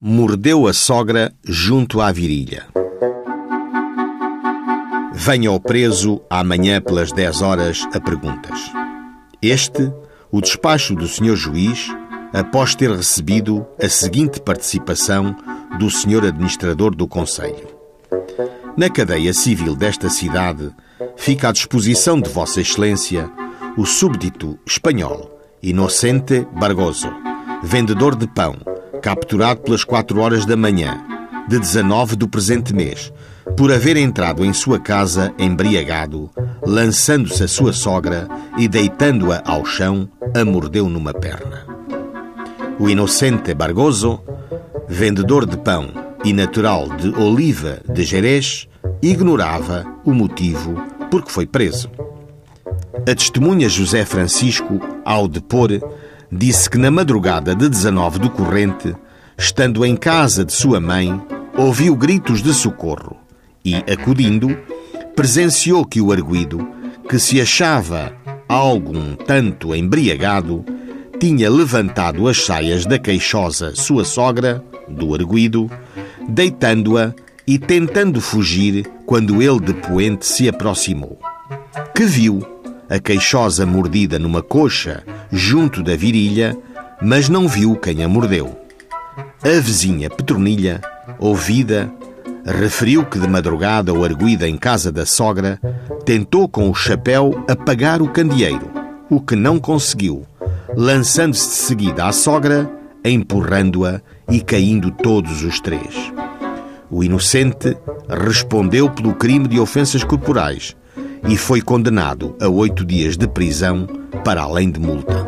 Mordeu a sogra junto à virilha. Venha o preso amanhã pelas 10 horas a perguntas. Este, o despacho do senhor juiz, após ter recebido a seguinte participação do senhor administrador do Conselho. Na cadeia civil desta cidade fica à disposição de Vossa Excelência o súbdito espanhol Inocente Bargoso, vendedor de pão, capturado pelas 4 horas da manhã de 19 do presente mês, por haver entrado em sua casa embriagado, lançando-se a sua sogra e deitando-a ao chão, a mordeu numa perna. O inocente Bargoso, vendedor de pão e natural de Oliva de Jerez, ignorava o motivo por que foi preso. A testemunha José Francisco, ao depor, disse que na madrugada de 19 do corrente, estando em casa de sua mãe, ouviu gritos de socorro e, acudindo, presenciou que o arguido, que se achava algum tanto embriagado, tinha levantado as saias da queixosa sua sogra, do arguido, deitando-a e tentando fugir quando ele de poente se aproximou. Que viu a queixosa mordida numa coxa junto da virilha, mas não viu quem a mordeu. A vizinha Petronilha, ouvida, referiu que de madrugada ou arguida em casa da sogra, tentou com o chapéu apagar o candeeiro, o que não conseguiu, lançando-se de seguida à sogra, empurrando-a e caindo todos os três. O inocente respondeu pelo crime de ofensas corporais, e foi condenado a oito dias de prisão para além de multa.